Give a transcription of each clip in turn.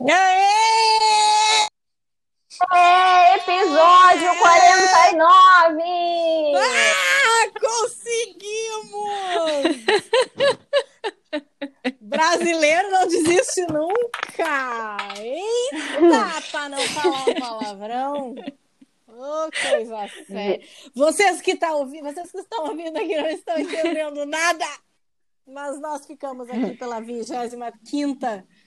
Aê! É, episódio 49! Ah, conseguimos! Brasileiro não desiste nunca! Eita, pra não falar um palavrão! Oh, coisa séria! Vocês que, tá ouvindo, vocês que estão ouvindo aqui não estão entendendo nada! Mas nós ficamos aqui pela 25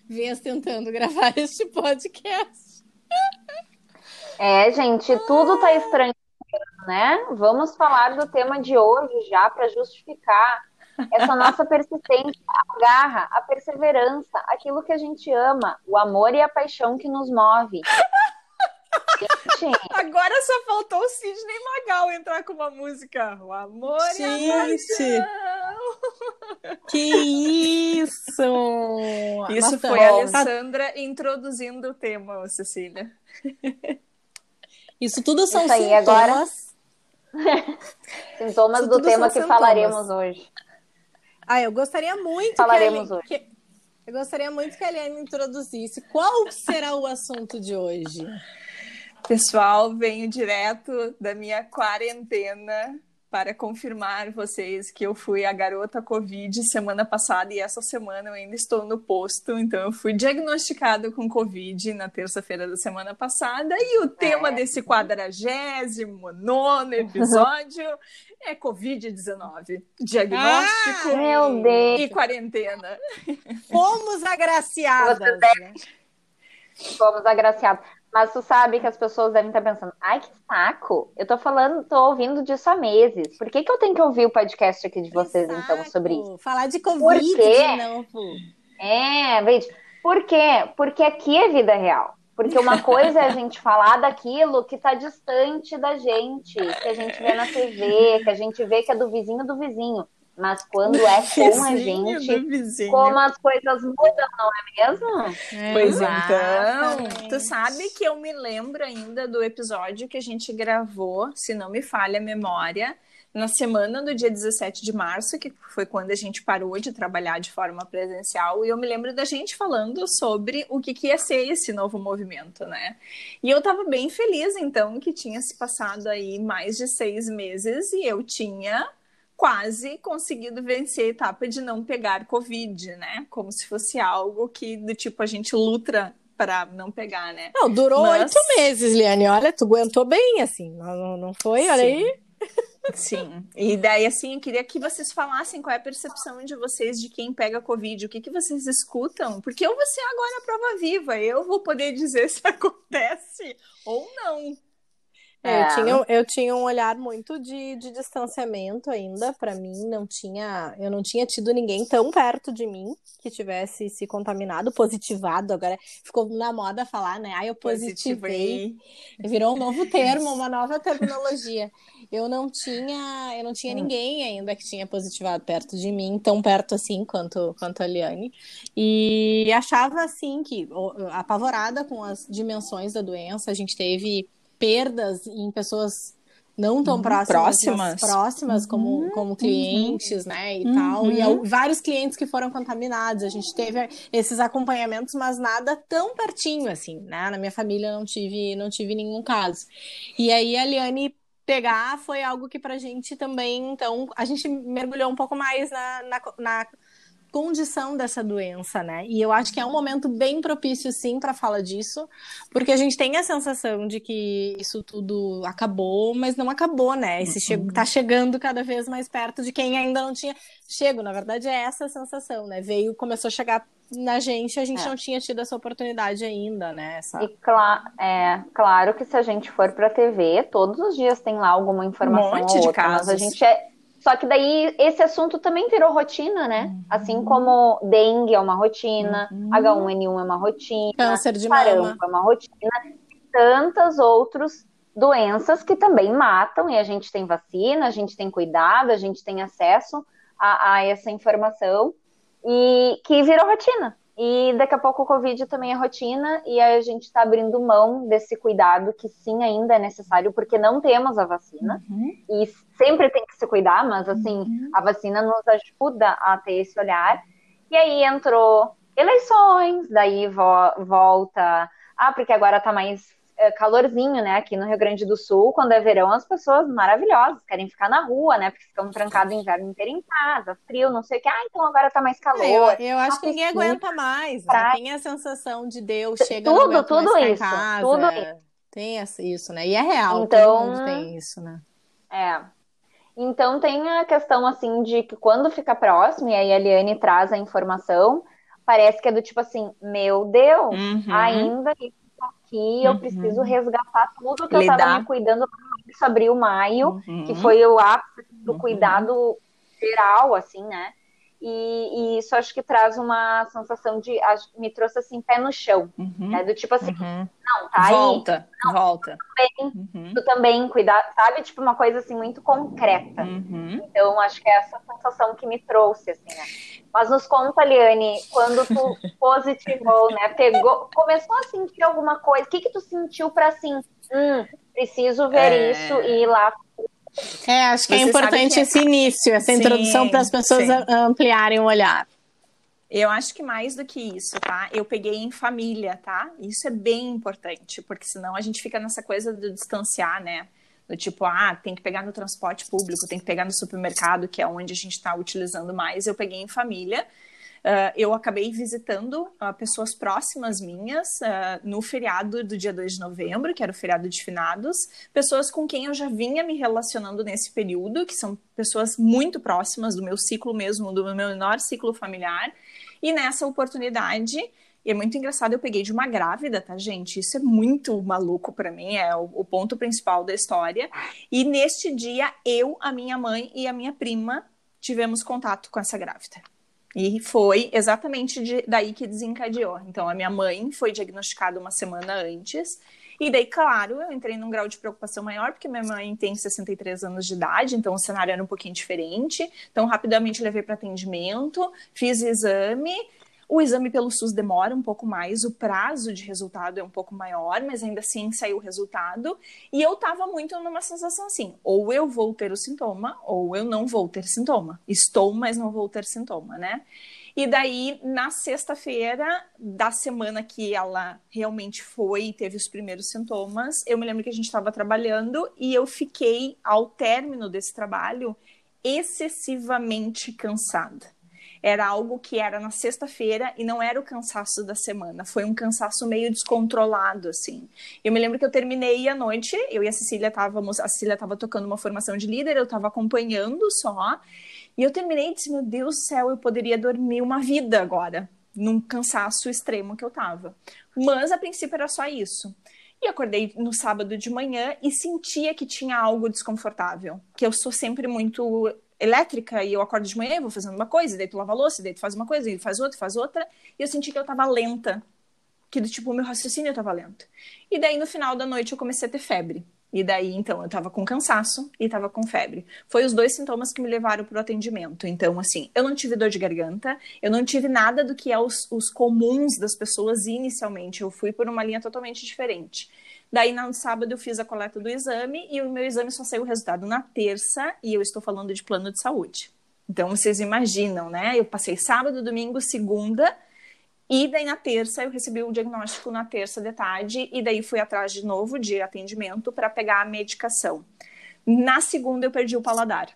vez tentando gravar este podcast. É, gente, tudo tá estranho, né? Vamos falar do tema de hoje já para justificar essa nossa persistência, a garra, a perseverança, aquilo que a gente ama, o amor e a paixão que nos move. Gente. Agora só faltou o Sidney Magal entrar com uma música. O amor gente. e a paixão. Que isso! Isso Nossa, foi a Alessandra introduzindo o tema, Cecília. Isso tudo são isso aí, sintomas. Agora... sintomas isso do tema que sintomas. falaremos hoje. Ah, eu gostaria muito falaremos que hoje. Que... Eu gostaria muito que a Eliane introduzisse. Qual será o assunto de hoje? Pessoal, venho direto da minha quarentena para confirmar vocês que eu fui a garota Covid semana passada e essa semana eu ainda estou no posto. Então, eu fui diagnosticado com Covid na terça-feira da semana passada e o tema é. desse quadragésimo nono episódio é Covid-19. Diagnóstico ah, e quarentena. Fomos agraciadas. Né? Fomos agraciados. Mas tu sabe que as pessoas devem estar pensando, ai, que saco! Eu tô falando, tô ouvindo disso há meses. Por que, que eu tenho que ouvir o podcast aqui de vocês, então, sobre isso? Falar de Covid de novo. É, veja. Por quê? Porque aqui é vida real. Porque uma coisa é a gente falar daquilo que está distante da gente, que a gente vê na TV, que a gente vê que é do vizinho do vizinho. Mas quando é com a gente, como as coisas mudam, não é mesmo? É, pois então, tu sabe que eu me lembro ainda do episódio que a gente gravou, se não me falha a memória, na semana do dia 17 de março, que foi quando a gente parou de trabalhar de forma presencial, e eu me lembro da gente falando sobre o que, que ia ser esse novo movimento, né? E eu estava bem feliz, então, que tinha se passado aí mais de seis meses e eu tinha quase conseguido vencer a etapa de não pegar Covid, né? Como se fosse algo que, do tipo, a gente luta para não pegar, né? Não, durou oito Mas... meses, Liane. Olha, tu aguentou bem, assim. Não, não foi? Olha Sim. aí. Sim. E daí, assim, eu queria que vocês falassem qual é a percepção de vocês de quem pega Covid, o que, que vocês escutam, porque eu vou ser agora a prova viva, eu vou poder dizer se acontece ou não. É. Eu, tinha, eu tinha um olhar muito de, de distanciamento ainda para mim, não tinha, eu não tinha tido ninguém tão perto de mim que tivesse se contaminado, positivado, agora ficou na moda falar, né? Ah, eu positivei. positivei. Virou um novo termo, uma nova terminologia. Eu não tinha, eu não tinha hum. ninguém ainda que tinha positivado perto de mim, tão perto assim quanto quanto a Liane. E achava assim que apavorada com as dimensões da doença, a gente teve perdas em pessoas não tão uhum, próximas, próximas, próximas uhum, como, como uhum. clientes, né, e tal. E vários clientes que foram contaminados. A gente teve esses acompanhamentos, mas nada tão pertinho assim, né? Na minha família não tive, não tive nenhum caso. E aí a Liane pegar foi algo que pra gente também, então, a gente mergulhou um pouco mais na, na, na condição dessa doença, né? E eu acho que é um momento bem propício, sim, para falar disso, porque a gente tem a sensação de que isso tudo acabou, mas não acabou, né? Esse che tá chegando cada vez mais perto de quem ainda não tinha chego. Na verdade, é essa a sensação, né? Veio, começou a chegar na gente, a gente é. não tinha tido essa oportunidade ainda, né? Essa... E cl é claro que se a gente for para TV, todos os dias tem lá alguma informação um monte ou outra, de casos. mas a gente é só que daí esse assunto também virou rotina, né? Uhum. Assim como dengue é uma rotina, uhum. H1N1 é uma rotina, câncer de mama é uma rotina, tantas outras doenças que também matam e a gente tem vacina, a gente tem cuidado, a gente tem acesso a, a essa informação e que virou rotina. E daqui a pouco o Covid também é rotina e a gente está abrindo mão desse cuidado que sim ainda é necessário, porque não temos a vacina. Uhum. E sempre tem que se cuidar, mas assim, uhum. a vacina nos ajuda a ter esse olhar. E aí entrou eleições, daí vo volta. Ah, porque agora tá mais calorzinho, né? Aqui no Rio Grande do Sul, quando é verão, as pessoas maravilhosas querem ficar na rua, né? Porque ficam trancados o inverno inteiro em casa, frio, não sei o que. Ah, então agora tá mais calor. É, eu, eu acho que ninguém aguenta mais. Né? Tem a sensação de Deus chega tudo, tudo isso, casa. Tudo isso. Tem isso, né? E é real, então, todo mundo tem isso, né? É. Então tem a questão assim de que quando fica próximo, e aí a Eliane traz a informação, parece que é do tipo assim, meu Deus, uhum. ainda aqui, eu uhum. preciso resgatar tudo que Lidar. eu estava me cuidando isso abril, maio, uhum. que foi o ápice do uhum. cuidado geral, assim, né? E, e, isso acho que traz uma sensação de. Me trouxe assim, pé no chão. Uhum. Né? Do tipo assim, uhum. não, tá volta, aí. Não, volta, Tu também, uhum. tu também cuidar, sabe? Tipo, uma coisa assim muito concreta. Uhum. Então, acho que é essa sensação que me trouxe, assim, né? Mas nos conta, Liane, quando tu positivou, né? Pegou, começou a sentir alguma coisa. O que que tu sentiu para assim, hum, preciso ver é... isso e ir lá é, acho que é Você é importante que esse início, essa sim, introdução para as pessoas sim. ampliarem o olhar. Eu acho que mais do que isso, tá? Eu peguei em família, tá? Isso é bem importante, porque senão a gente fica nessa coisa de distanciar, né? Do tipo, ah, tem que pegar no transporte público, tem que pegar no supermercado, que é onde a gente está utilizando mais. Eu peguei em família Uh, eu acabei visitando uh, pessoas próximas minhas uh, no feriado do dia 2 de novembro, que era o feriado de finados, pessoas com quem eu já vinha me relacionando nesse período, que são pessoas muito próximas do meu ciclo mesmo, do meu menor ciclo familiar, e nessa oportunidade e é muito engraçado, eu peguei de uma grávida, tá, gente? Isso é muito maluco para mim, é o, o, ponto principal da história. E neste dia, eu, a minha mãe e a minha prima tivemos contato com essa grávida. E foi exatamente de, daí que desencadeou. Então, a minha mãe foi diagnosticada uma semana antes. E daí, claro, eu entrei num grau de preocupação maior, porque minha mãe tem 63 anos de idade, então o cenário era um pouquinho diferente. Então, rapidamente levei para atendimento, fiz exame o exame pelo SUS demora um pouco mais, o prazo de resultado é um pouco maior, mas ainda assim saiu o resultado. E eu tava muito numa sensação assim: ou eu vou ter o sintoma, ou eu não vou ter sintoma. Estou, mas não vou ter sintoma, né? E daí, na sexta-feira da semana que ela realmente foi e teve os primeiros sintomas, eu me lembro que a gente estava trabalhando e eu fiquei, ao término desse trabalho, excessivamente cansada era algo que era na sexta-feira e não era o cansaço da semana, foi um cansaço meio descontrolado, assim. Eu me lembro que eu terminei a noite, eu e a Cecília estávamos, a Cecília estava tocando uma formação de líder, eu estava acompanhando só, e eu terminei e disse, meu Deus do céu, eu poderia dormir uma vida agora, num cansaço extremo que eu estava. Mas, a princípio, era só isso. E acordei no sábado de manhã e sentia que tinha algo desconfortável. Que eu sou sempre muito elétrica e eu acordo de manhã, vou fazendo uma coisa, daí tu lava a louça, daí tu faz uma coisa, e faz outra, faz outra, e eu senti que eu tava lenta, que do tipo, o meu raciocínio tava lento. E daí no final da noite eu comecei a ter febre. E daí, então, eu tava com cansaço e tava com febre. Foi os dois sintomas que me levaram pro atendimento. Então, assim, eu não tive dor de garganta, eu não tive nada do que é os, os comuns das pessoas inicialmente. Eu fui por uma linha totalmente diferente. Daí, no sábado, eu fiz a coleta do exame e o meu exame só saiu o resultado na terça e eu estou falando de plano de saúde. Então, vocês imaginam, né? Eu passei sábado, domingo, segunda e daí na terça eu recebi o diagnóstico na terça de tarde e daí fui atrás de novo de atendimento para pegar a medicação. Na segunda eu perdi o paladar.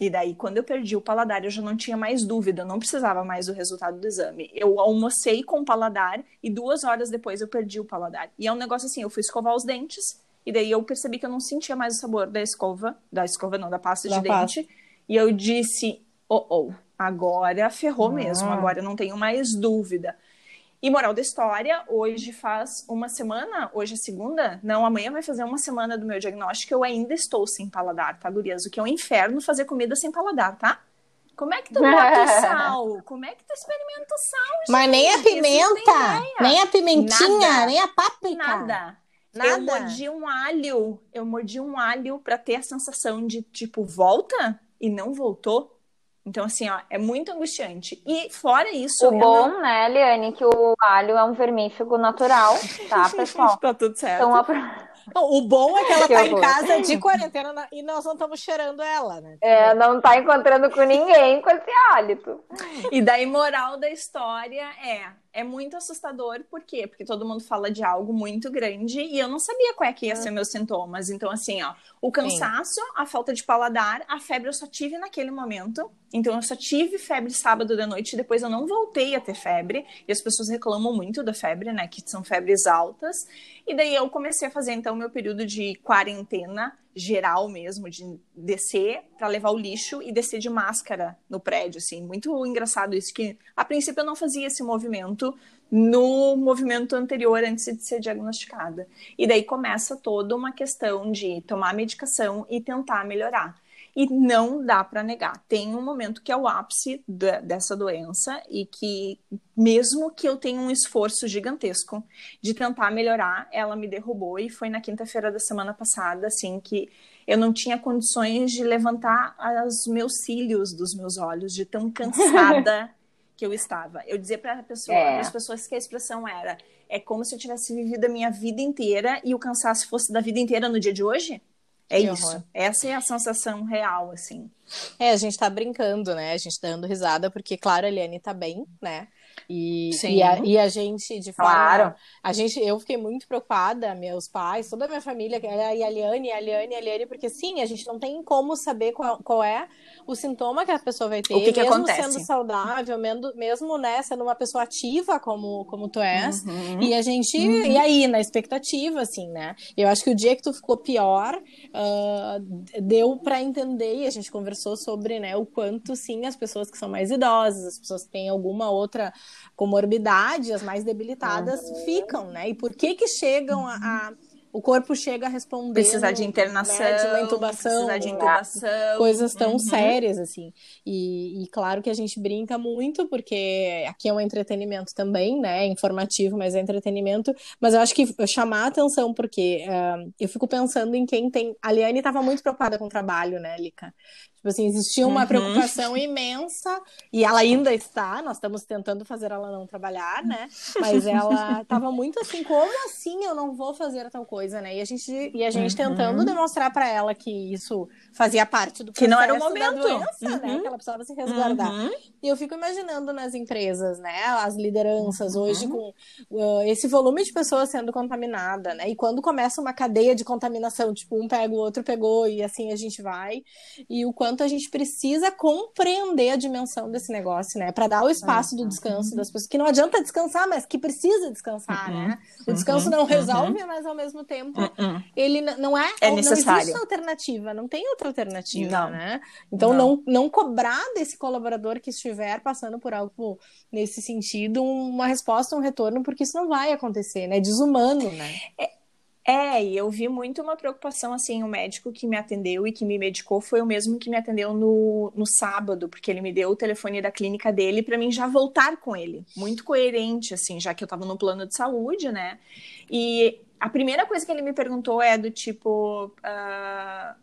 E daí, quando eu perdi o paladar, eu já não tinha mais dúvida, eu não precisava mais do resultado do exame. Eu almocei com o paladar e duas horas depois eu perdi o paladar. E é um negócio assim, eu fui escovar os dentes e daí eu percebi que eu não sentia mais o sabor da escova, da escova não, da pasta da de pasta. dente. E eu disse, oh, oh, agora ferrou ah. mesmo, agora eu não tenho mais dúvida. E moral da história, hoje faz uma semana, hoje é segunda, não, amanhã vai fazer uma semana do meu diagnóstico, eu ainda estou sem paladar, tá, gurias? O que é um inferno fazer comida sem paladar, tá? Como é que tu bota sal? Como é que tu experimenta o sal, gente? Mas nem a pimenta, nem a pimentinha, Nada. nem a páprica. Nada. Nada. Eu mordi um alho, eu mordi um alho para ter a sensação de, tipo, volta e não voltou. Então, assim, ó, é muito angustiante. E fora isso. O bom, não... né, Eliane, que o alho é um vermífugo natural, tá, pessoal? tá tudo certo. Então, o bom é que ela que tá horror. em casa de quarentena e nós não estamos cheirando ela, né? É, não tá encontrando com ninguém com esse hálito. E daí, moral da história é é muito assustador, por quê? Porque todo mundo fala de algo muito grande e eu não sabia qual é que ia ser meus sintomas. Então, assim, ó, o cansaço, Sim. a falta de paladar, a febre eu só tive naquele momento. Então, eu só tive febre sábado da noite, depois eu não voltei a ter febre. E as pessoas reclamam muito da febre, né? Que são febres altas. E daí eu comecei a fazer, então, meu período de quarentena geral mesmo, de descer para levar o lixo e descer de máscara no prédio, assim. Muito engraçado isso, que a princípio eu não fazia esse movimento no movimento anterior, antes de ser diagnosticada. E daí começa toda uma questão de tomar medicação e tentar melhorar. E não dá para negar. Tem um momento que é o ápice da, dessa doença e que, mesmo que eu tenha um esforço gigantesco de tentar melhorar, ela me derrubou. E foi na quinta-feira da semana passada, assim, que eu não tinha condições de levantar os meus cílios dos meus olhos, de tão cansada que eu estava. Eu dizia para pessoa, é. as pessoas que a expressão era: é como se eu tivesse vivido a minha vida inteira e o cansaço fosse da vida inteira no dia de hoje. É que isso. Horror. Essa é a sensação real, assim. É, a gente tá brincando, né? A gente tá dando risada, porque, claro, a Eliane tá bem, né? E, e a, e, a, gente, de. Claro. A gente, eu fiquei muito preocupada, meus pais, toda a minha família, e a Eliane, a Eliane, a Eliane, porque sim, a gente não tem como saber qual, qual é o sintoma que a pessoa vai ter, o que que mesmo acontece? sendo saudável, mesmo, mesmo né, sendo uma pessoa ativa como, como tu és. Uhum. E a gente, uhum. e aí, na expectativa, assim, né? Eu acho que o dia que tu ficou pior, uh, deu para entender, e a gente conversou sobre, né, o quanto, sim, as pessoas que são mais idosas, as pessoas que têm alguma outra comorbidade, as mais debilitadas, uhum. ficam, né? E por que que chegam a, a o corpo chega a responder. Precisar de internação, né, de uma intubação. Precisar de intubação. Coisas tão uhum. sérias, assim. E, e, claro que a gente brinca muito, porque aqui é um entretenimento também, né? É informativo, mas é entretenimento. Mas eu acho que chamar a atenção, porque uh, eu fico pensando em quem tem. A Liane estava muito preocupada com o trabalho, né, Lica? Tipo assim, existia uma uhum. preocupação imensa, e ela ainda está, nós estamos tentando fazer ela não trabalhar, né? Mas ela estava muito assim, como assim eu não vou fazer tal coisa, né? E a gente, e a gente uhum. tentando demonstrar para ela que isso fazia parte do que não era o momento doença, né? uhum. né? Que ela precisava se resguardar. Uhum. E eu fico imaginando nas empresas, né? As lideranças hoje com uh, esse volume de pessoas sendo contaminada, né? E quando começa uma cadeia de contaminação, tipo, um pega, o outro pegou, e assim a gente vai, e o quanto quanto a gente precisa compreender a dimensão desse negócio, né? Para dar o espaço do descanso das pessoas. Que não adianta descansar, mas que precisa descansar, uhum. né? O descanso não uhum. resolve, uhum. mas ao mesmo tempo uhum. ele não é, é necessário. Não existe alternativa, não tem outra alternativa, não. né? Então não. não. não cobrar desse colaborador que estiver passando por algo nesse sentido uma resposta, um retorno, porque isso não vai acontecer, né? É desumano, né? É é, e eu vi muito uma preocupação, assim, o médico que me atendeu e que me medicou foi o mesmo que me atendeu no, no sábado, porque ele me deu o telefone da clínica dele para mim já voltar com ele. Muito coerente, assim, já que eu tava no plano de saúde, né? E a primeira coisa que ele me perguntou é do tipo, uh,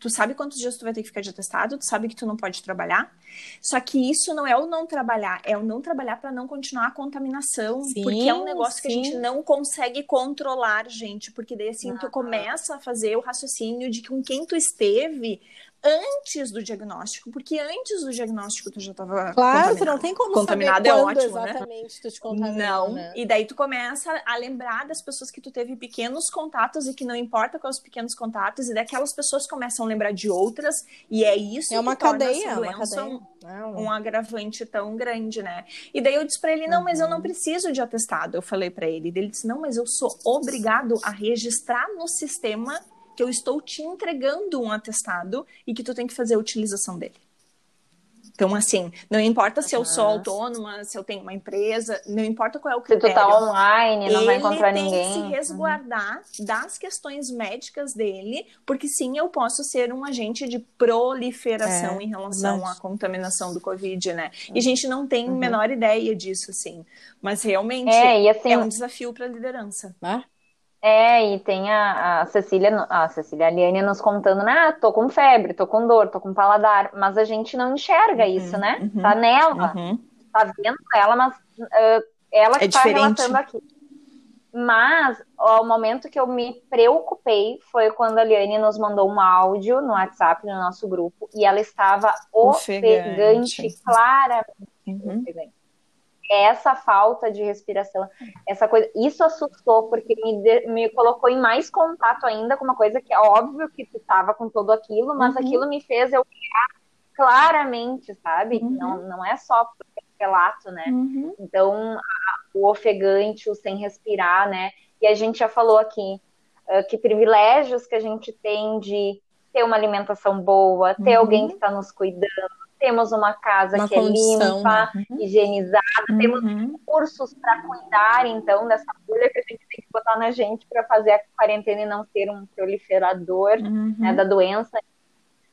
tu sabe quantos dias tu vai ter que ficar de atestado, tu sabe que tu não pode trabalhar. Só que isso não é o não trabalhar, é o não trabalhar para não continuar a contaminação, sim, porque é um negócio sim. que a gente não consegue controlar, gente, porque daí assim tu começa a fazer o raciocínio de que com quem tu esteve, antes do diagnóstico, porque antes do diagnóstico tu já estava Claro, tu não tem como contaminado saber é ótimo, né? exatamente né? tu te contaminou, Não, né? e daí tu começa a lembrar das pessoas que tu teve pequenos contatos e que não importa quais os pequenos contatos e daquelas pessoas começam a lembrar de outras e é isso é uma que cadeia, torna essa doença uma cadeia. Um, um agravante tão grande, né? E daí eu disse para ele, não, uhum. mas eu não uhum. preciso de atestado. Eu falei para ele, ele disse, não, mas eu sou obrigado a registrar no sistema que eu estou te entregando um atestado e que tu tem que fazer a utilização dele. Então, assim, não importa se eu sou autônoma, se eu tenho uma empresa, não importa qual é o critério. Se tu tá online, não vai encontrar ninguém. Ele tem que se resguardar uhum. das questões médicas dele, porque sim, eu posso ser um agente de proliferação é, em relação à contaminação do Covid, né? E a gente não tem a uhum. menor ideia disso, assim. Mas realmente é, assim, é um desafio para a liderança. Ah? É, e tem a, a Cecília, a Cecília Aliane nos contando, né? Ah, tô com febre, tô com dor, tô com paladar, mas a gente não enxerga uhum, isso, né? Uhum, tá nela, uhum. tá vendo ela, mas uh, ela que é tá diferente. relatando aqui. Mas o momento que eu me preocupei foi quando a Liane nos mandou um áudio no WhatsApp, no nosso grupo, e ela estava ofegante, ofegante claramente. Uhum. Essa falta de respiração, essa coisa, isso assustou, porque me, de, me colocou em mais contato ainda com uma coisa que é óbvio que tu estava com todo aquilo, mas uhum. aquilo me fez eu claramente, sabe? Uhum. Não, não é só relato, né? Uhum. Então, a, o ofegante, o sem respirar, né? E a gente já falou aqui uh, que privilégios que a gente tem de ter uma alimentação boa, ter uhum. alguém que está nos cuidando, temos uma casa uma que é limpa, né? uhum. higienizada, uhum. temos recursos para cuidar, então, dessa bolha que a gente tem que botar na gente para fazer a quarentena e não ser um proliferador uhum. né, da doença.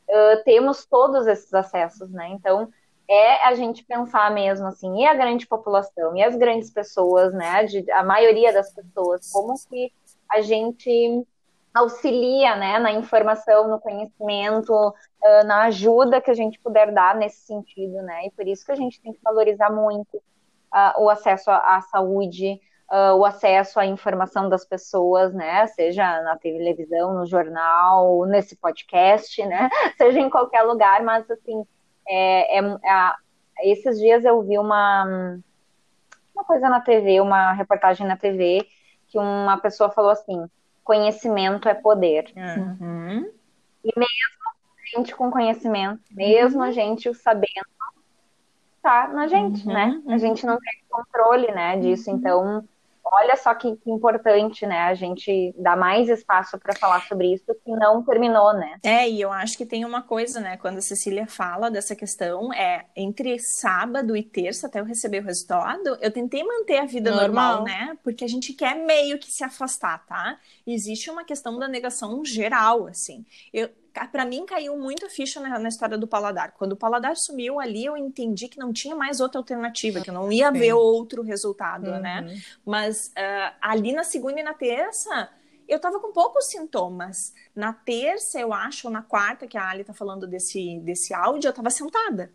Uh, temos todos esses acessos, né? Então, é a gente pensar mesmo assim, e a grande população, e as grandes pessoas, né, de, a maioria das pessoas, como que a gente auxilia, né, na informação, no conhecimento, uh, na ajuda que a gente puder dar nesse sentido, né, e por isso que a gente tem que valorizar muito uh, o acesso à, saúde, uh, o acesso à informação das pessoas, né, seja na televisão, no jornal, nesse podcast, né, seja em qualquer lugar, mas assim, é, é, é, esses dias eu vi uma, uma coisa na TV, uma reportagem na TV, que uma pessoa falou assim: conhecimento é poder. Uhum. E mesmo a gente com conhecimento, mesmo uhum. a gente sabendo, tá na gente, uhum. né? A gente não tem controle, né, disso. Uhum. Então, olha só que, que, importante, né? A gente dar mais espaço para falar sobre isso que não terminou, né? É, e eu acho que tem uma coisa, né? Quando a Cecília fala dessa questão, é entre sábado e terça, até eu receber o resultado, eu tentei manter a vida normal, normal né? Porque a gente quer meio que se afastar, tá? Existe uma questão da negação geral, assim. Eu, para mim caiu muito ficha na, na, história do paladar. Quando o paladar sumiu ali, eu entendi que não tinha mais outra alternativa, que eu não ia Sim. ver outro resultado, né? uhum. né? Mas uh, ali na segunda e na terça, eu tava com poucos sintomas. Na terça, eu acho, ou na quarta, que a Ali tá falando desse, desse áudio, eu tava sentada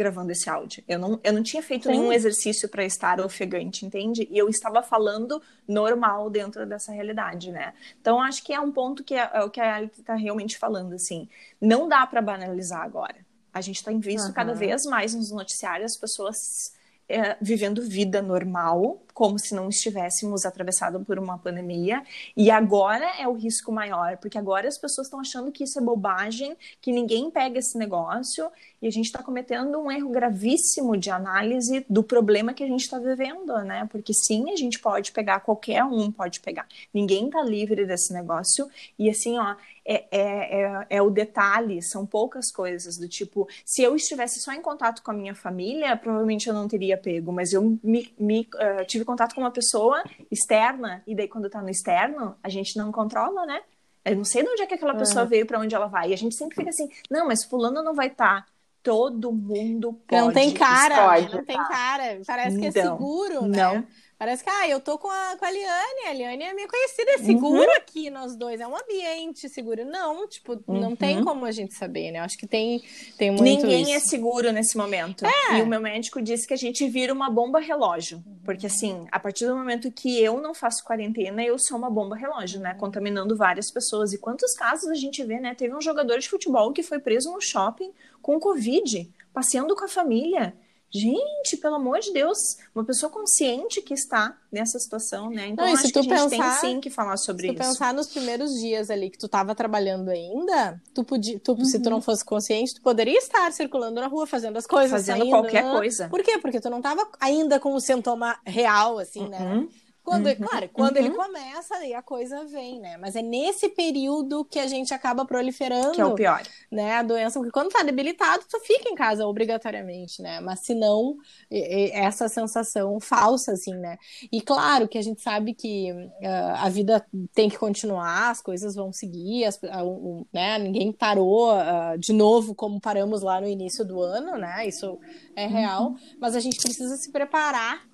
gravando esse áudio. Eu não, eu não tinha feito Sim. nenhum exercício para estar ofegante, entende? E eu estava falando normal dentro dessa realidade, né? Então, acho que é um ponto que é, é o que a Alice está realmente falando, assim. Não dá para banalizar agora. A gente tem visto uhum. cada vez mais nos noticiários as pessoas é, vivendo vida normal, como se não estivéssemos atravessado por uma pandemia. E agora é o risco maior, porque agora as pessoas estão achando que isso é bobagem, que ninguém pega esse negócio, e a gente está cometendo um erro gravíssimo de análise do problema que a gente está vivendo, né? Porque sim, a gente pode pegar, qualquer um pode pegar. Ninguém está livre desse negócio. E assim, ó, é, é, é, é, o detalhe, são poucas coisas, do tipo, se eu estivesse só em contato com a minha família, provavelmente eu não teria pego, mas eu me, me uh, tive contato com uma pessoa externa, e daí quando tá no externo, a gente não controla, né? Eu não sei de onde é que aquela pessoa uhum. veio, para onde ela vai. E a gente sempre fica assim, não, mas fulano não vai estar. Tá. Todo mundo pode. Não tem cara, pode, não tem cara. Parece que é então, seguro, né? Não Parece que, ah, eu tô com a, com a Liane, a Liane é minha conhecida, é seguro uhum. aqui nós dois, é um ambiente seguro. Não, tipo, uhum. não tem uhum. como a gente saber, né? Acho que tem, tem muito Ninguém isso. é seguro nesse momento. É. E o meu médico disse que a gente vira uma bomba relógio. Porque, assim, a partir do momento que eu não faço quarentena, eu sou uma bomba relógio, né? Contaminando várias pessoas. E quantos casos a gente vê, né? Teve um jogador de futebol que foi preso no shopping com Covid, passeando com a família. Gente, pelo amor de Deus, uma pessoa consciente que está nessa situação, né? Então, Não, acho que a gente pensar, tem sim que falar sobre isso. Se tu pensar nos primeiros dias ali que tu estava trabalhando ainda, tu podia, tu, uhum. se tu não uhum. fosse consciente, tu poderia estar circulando na rua, fazendo as coisas, Fazendo saindo, qualquer né? coisa. Por quê? Porque tu não estava ainda com o sintoma real, assim, né? uhum. né? Quando, uhum, claro, quando uhum. ele começa, aí a coisa vem, né? Mas é nesse período que a gente acaba proliferando. Que é o pior. Né, a doença, porque quando tá debilitado, tu fica em casa obrigatoriamente, né? Mas se não, essa sensação falsa, assim, né? E claro que a gente sabe que uh, a vida tem que continuar, as coisas vão seguir, as, uh, uh, né? Ninguém parou ah, de novo como paramos lá no início do ano, né? Isso é real. Uhum. Mas a gente precisa se preparar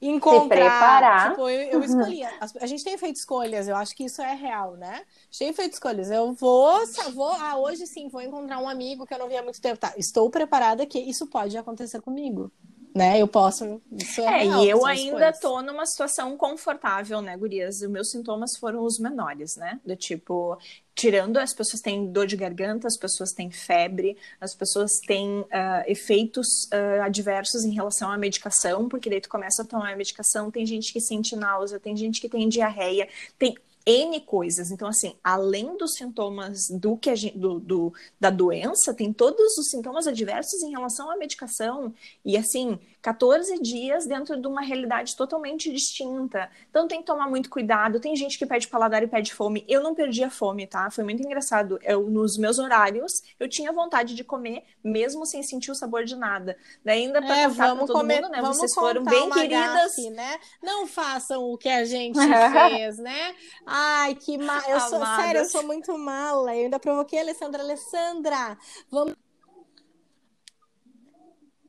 encontrar. Se preparar. Tipo, eu, eu escolhi. A, gente tem feito escolhas, eu acho que isso é real, né? A gente tem feito escolhas. Eu vou, vou ah, hoje sim, vou encontrar um amigo que eu não via há muito tempo. Tá, estou preparada que isso pode acontecer comigo né? Eu posso. Isso é, é real, e eu ainda coisas. tô numa situação confortável, né, Gurias? Os meus sintomas foram os menores, né? Do tipo, tirando as pessoas têm dor de garganta, as pessoas têm febre, as pessoas têm uh, efeitos uh, adversos em relação à medicação, porque daí tu começa a tomar a medicação, tem gente que sente náusea, tem gente que tem diarreia, tem N coisas. Então, assim, além dos sintomas do que gente, do, do, da doença, tem todos os sintomas adversos em relação à medicação. E, assim, 14 dias dentro de uma realidade totalmente distinta. Então tem que tomar muito cuidado. Tem gente que pede paladar e pede fome. Eu não perdi a fome, tá? Foi muito engraçado. Eu, nos meus horários, eu tinha vontade de comer, mesmo sem sentir o sabor de nada. Daí ainda pra é, contar vamos pra todo comer, mundo, né? Vocês foram bem queridas. Gafe, né? Não façam o que a gente fez, né? Ai, que mal. Eu sou, sério, eu sou muito mala. Eu ainda provoquei a Alessandra. Alessandra, vamos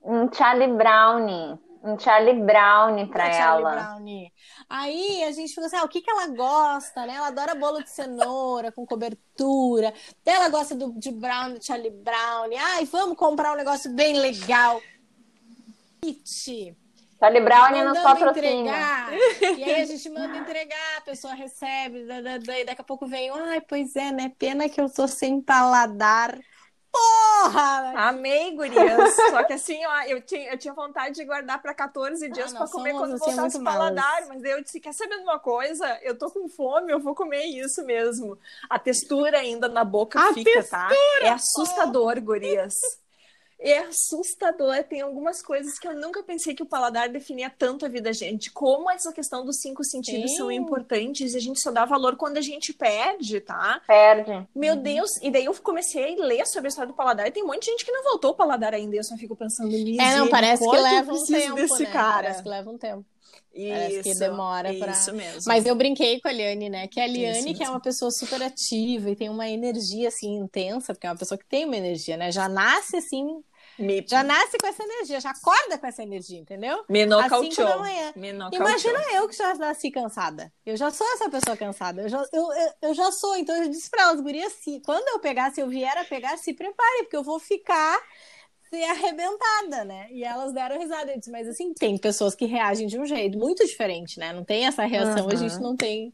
um Charlie Brown. Um Charlie Brown para ela. Brownie. Aí a gente falou assim: ah, o que, que ela gosta, né? Ela adora bolo de cenoura com cobertura. Ela gosta do, de brown, Charlie Brown. Ai, vamos comprar um negócio bem legal. Charlie Brown nos patrocina. E aí a gente manda entregar, a pessoa recebe, daí daqui a pouco vem, ai, pois é, né? Pena que eu tô sem paladar Porra! Amei, gurias. Só que assim, ó, eu tinha, eu tinha vontade de guardar para 14 dias ah, para comer quando voltasse o paladar. Mas daí eu disse: quer saber de uma coisa? Eu tô com fome, eu vou comer isso mesmo. A textura ainda na boca a fica, tá? textura! tá? É assustador, oh. gurias é assustador. Tem algumas coisas que eu nunca pensei que o paladar definia tanto a vida da gente. Como essa questão dos cinco sentidos Sim. são importantes e a gente só dá valor quando a gente perde, tá? Perde. Meu uhum. Deus. E daí eu comecei a ler sobre a história do paladar e tem um monte de gente que não voltou o paladar ainda. E eu só fico pensando nisso. É, não, parece que leva um tempo, desse né? cara. Parece que leva um tempo. Isso, Parece que demora para. Isso mesmo. Mas eu brinquei com a Liane, né? Que a Liane, que é uma pessoa super ativa e tem uma energia assim intensa, porque é uma pessoa que tem uma energia, né? Já nasce assim me... Já nasce com essa energia, já acorda com essa energia, entendeu? Me nocauteou. da manhã. Me Imagina eu que já nasci cansada. Eu já sou essa pessoa cansada. Eu já, eu, eu, eu já sou. Então eu disse para elas, gurias, se, quando eu pegar, se eu vier a pegar, se prepare, porque eu vou ficar ser arrebentada, né? E elas deram risada. Eu disse, mas assim, tem pessoas que reagem de um jeito muito diferente, né? Não tem essa reação, uhum. a gente não tem,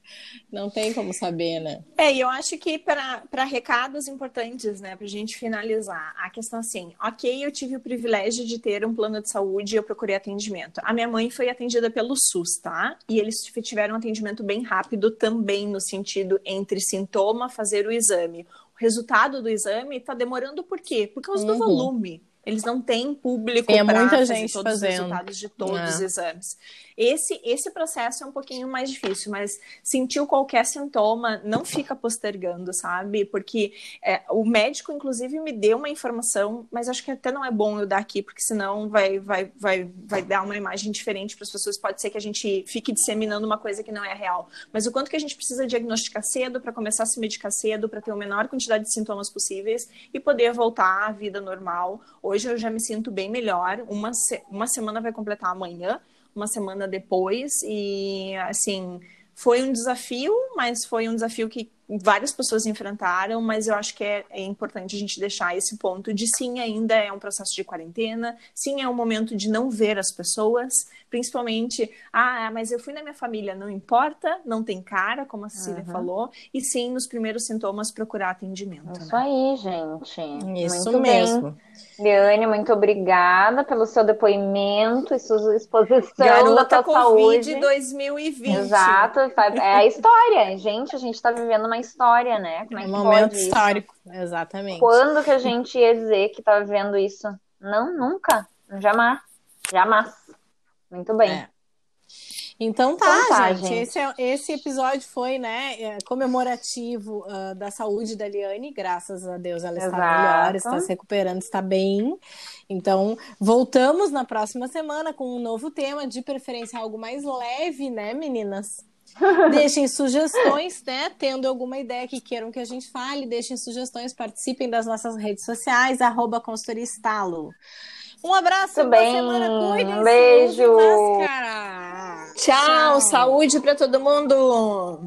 não tem como saber, né? É, e eu acho que para recados importantes, né, pra gente finalizar, a questão assim, ok, eu tive o privilégio de ter um plano de saúde e eu procurei atendimento. A minha mãe foi atendida pelo SUS, tá? E eles tiveram um atendimento bem rápido também no sentido entre sintoma, fazer o exame. O resultado do exame está demorando por quê? Por causa uhum. do volume. Eles não têm público para muita gente todos fazendo. os resultados de todos é. os exames. Esse, esse processo é um pouquinho mais difícil, mas sentiu qualquer sintoma, não fica postergando, sabe? Porque é, o médico, inclusive, me deu uma informação, mas acho que até não é bom eu dar aqui, porque senão vai, vai, vai, vai dar uma imagem diferente para as pessoas. Pode ser que a gente fique disseminando uma coisa que não é real. Mas o quanto que a gente precisa diagnosticar cedo para começar a se medicar cedo, para ter a menor quantidade de sintomas possíveis e poder voltar à vida normal. Hoje Hoje eu já me sinto bem melhor. Uma, se uma semana vai completar amanhã, uma semana depois, e assim, foi um desafio, mas foi um desafio que várias pessoas enfrentaram, mas eu acho que é, é, importante a gente deixar esse ponto de sim, ainda é um processo de quarentena, sim, é um momento de não ver as pessoas, principalmente, ah, mas eu fui na minha família, não importa, não tem cara, como a Cecília uhum. falou, e sim, nos primeiros sintomas, procurar atendimento. Isso né? aí, gente. Isso muito mesmo. Bem. Liane, muito obrigada pelo seu depoimento e sua exposição Garota da tua Covid saúde. 2020. Exato, é a história. Gente, a gente está vivendo uma história, né? Como é um momento histórico, isso? exatamente. Quando que a gente ia dizer que tá vivendo isso? Não, nunca. Jamais. Jamais. Muito bem. É. Então tá, então tá gente. gente. Esse, é, esse episódio foi, né, é, comemorativo uh, da saúde da Liane. Graças a Deus ela Exato. está melhor, está se recuperando, está bem. Então, voltamos na próxima semana com um novo tema, de preferência algo mais leve, né, meninas? Deixem sugestões, né? Tendo alguma ideia que queiram que a gente fale, deixem sugestões, participem das nossas redes sociais, arroba Um abraço, Tudo bem. semana, cuidem-se. Um beijo. Tchau, Tchau. saúde para todo mundo.